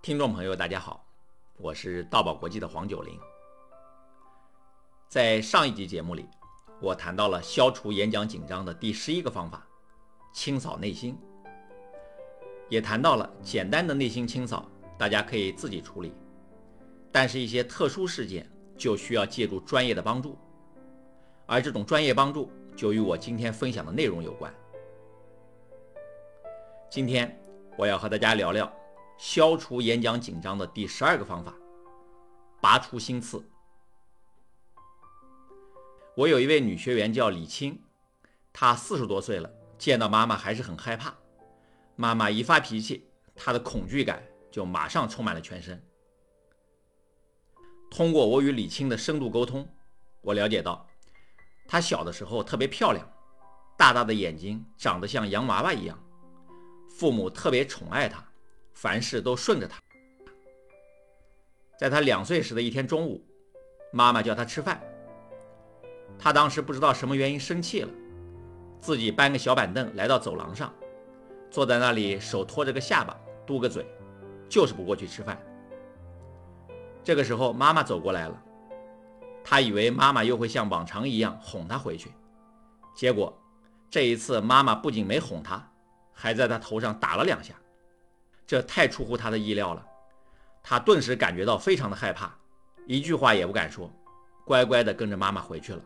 听众朋友，大家好，我是道宝国际的黄九龄。在上一集节目里，我谈到了消除演讲紧张的第十一个方法——清扫内心，也谈到了简单的内心清扫，大家可以自己处理，但是，一些特殊事件就需要借助专业的帮助，而这种专业帮助就与我今天分享的内容有关。今天我要和大家聊聊。消除演讲紧张的第十二个方法：拔出心刺。我有一位女学员叫李青，她四十多岁了，见到妈妈还是很害怕。妈妈一发脾气，她的恐惧感就马上充满了全身。通过我与李青的深度沟通，我了解到，她小的时候特别漂亮，大大的眼睛，长得像洋娃娃一样，父母特别宠爱他。凡事都顺着他。在他两岁时的一天中午，妈妈叫他吃饭，他当时不知道什么原因生气了，自己搬个小板凳来到走廊上，坐在那里，手托着个下巴，嘟个嘴，就是不过去吃饭。这个时候，妈妈走过来了，他以为妈妈又会像往常一样哄他回去，结果这一次妈妈不仅没哄他，还在他头上打了两下。这太出乎他的意料了，他顿时感觉到非常的害怕，一句话也不敢说，乖乖的跟着妈妈回去了。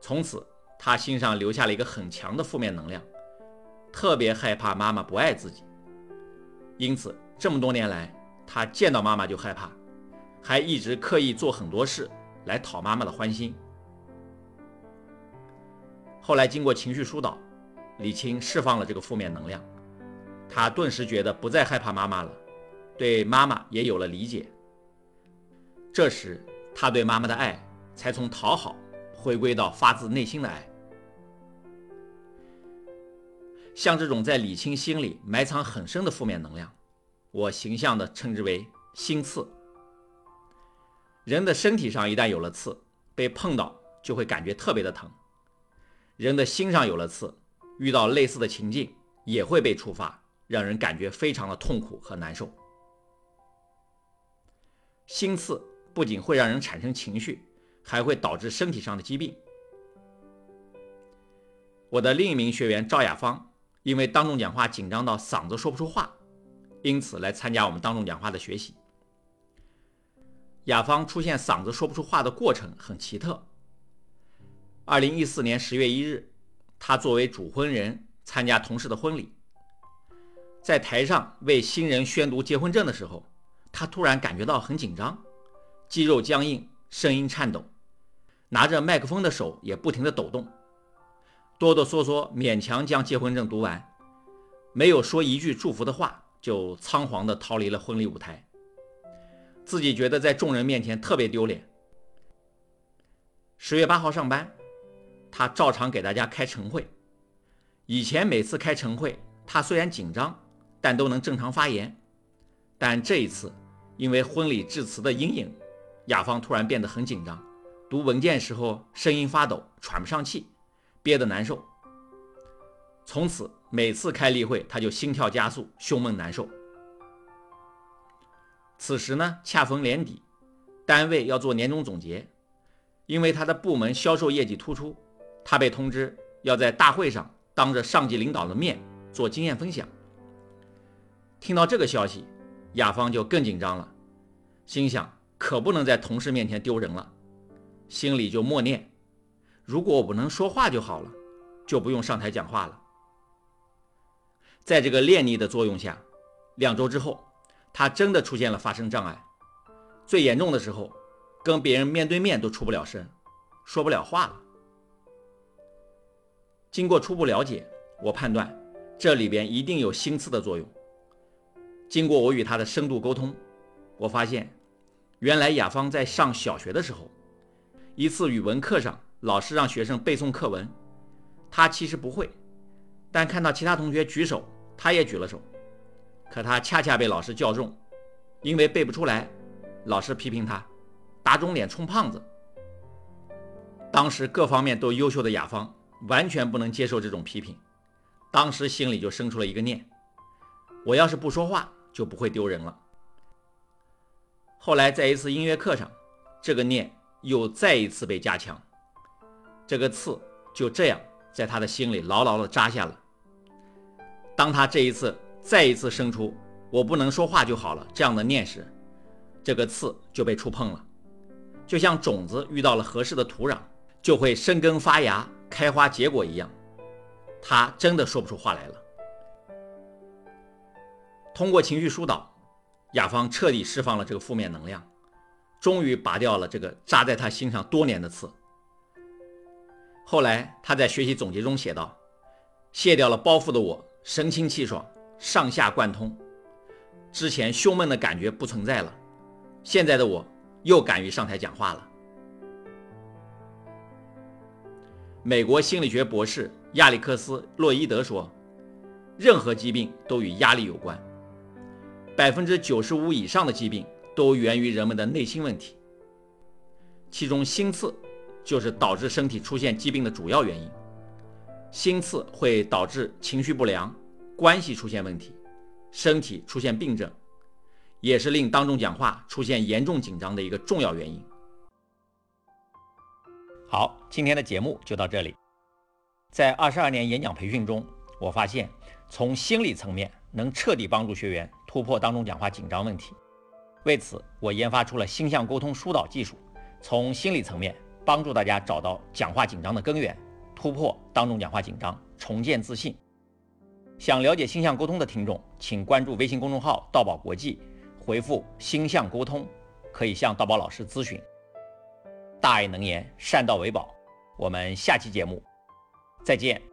从此，他心上留下了一个很强的负面能量，特别害怕妈妈不爱自己。因此，这么多年来，他见到妈妈就害怕，还一直刻意做很多事来讨妈妈的欢心。后来经过情绪疏导，李青释放了这个负面能量。他顿时觉得不再害怕妈妈了，对妈妈也有了理解。这时，他对妈妈的爱才从讨好回归到发自内心的爱。像这种在李青心里埋藏很深的负面能量，我形象的称之为“心刺”。人的身体上一旦有了刺，被碰到就会感觉特别的疼；人的心上有了刺，遇到类似的情境也会被触发。让人感觉非常的痛苦和难受。心刺不仅会让人产生情绪，还会导致身体上的疾病。我的另一名学员赵雅芳，因为当众讲话紧张到嗓子说不出话，因此来参加我们当众讲话的学习。雅芳出现嗓子说不出话的过程很奇特。二零一四年十月一日，他作为主婚人参加同事的婚礼。在台上为新人宣读结婚证的时候，他突然感觉到很紧张，肌肉僵硬，声音颤抖，拿着麦克风的手也不停地抖动，哆哆嗦嗦，勉强将结婚证读完，没有说一句祝福的话，就仓皇地逃离了婚礼舞台。自己觉得在众人面前特别丢脸。十月八号上班，他照常给大家开晨会。以前每次开晨会，他虽然紧张。但都能正常发言，但这一次因为婚礼致辞的阴影，雅芳突然变得很紧张，读文件时候声音发抖，喘不上气，憋得难受。从此每次开例会，他就心跳加速，胸闷难受。此时呢，恰逢年底，单位要做年终总结，因为他的部门销售业绩突出，他被通知要在大会上当着上级领导的面做经验分享。听到这个消息，雅芳就更紧张了，心想可不能在同事面前丢人了，心里就默念：如果我不能说话就好了，就不用上台讲话了。在这个练力的作用下，两周之后，他真的出现了发声障碍，最严重的时候，跟别人面对面都出不了声，说不了话了。经过初步了解，我判断这里边一定有心刺的作用。经过我与他的深度沟通，我发现，原来雅芳在上小学的时候，一次语文课上，老师让学生背诵课文，他其实不会，但看到其他同学举手，他也举了手，可他恰恰被老师叫中，因为背不出来，老师批评他，打肿脸充胖子。当时各方面都优秀的雅芳完全不能接受这种批评，当时心里就生出了一个念。我要是不说话，就不会丢人了。后来在一次音乐课上，这个念又再一次被加强，这个刺就这样在他的心里牢牢地扎下了。当他这一次再一次生出“我不能说话就好了”这样的念时，这个刺就被触碰了，就像种子遇到了合适的土壤，就会生根发芽、开花结果一样。他真的说不出话来了。通过情绪疏导，雅芳彻底释放了这个负面能量，终于拔掉了这个扎在他心上多年的刺。后来他在学习总结中写道：“卸掉了包袱的我，神清气爽，上下贯通，之前胸闷的感觉不存在了。现在的我又敢于上台讲话了。”美国心理学博士亚历克斯·洛伊德说：“任何疾病都与压力有关，百分之九十五以上的疾病都源于人们的内心问题，其中心刺就是导致身体出现疾病的主要原因。心刺会导致情绪不良、关系出现问题、身体出现病症，也是令当众讲话出现严重紧张的一个重要原因。”好，今天的节目就到这里。在二十二年演讲培训中，我发现从心理层面能彻底帮助学员突破当众讲话紧张问题。为此，我研发出了星象沟通疏导技术，从心理层面帮助大家找到讲话紧张的根源，突破当众讲话紧张，重建自信。想了解星象沟通的听众，请关注微信公众号“道宝国际”，回复“星象沟通”，可以向道宝老师咨询。大爱能言，善道为宝。我们下期节目再见。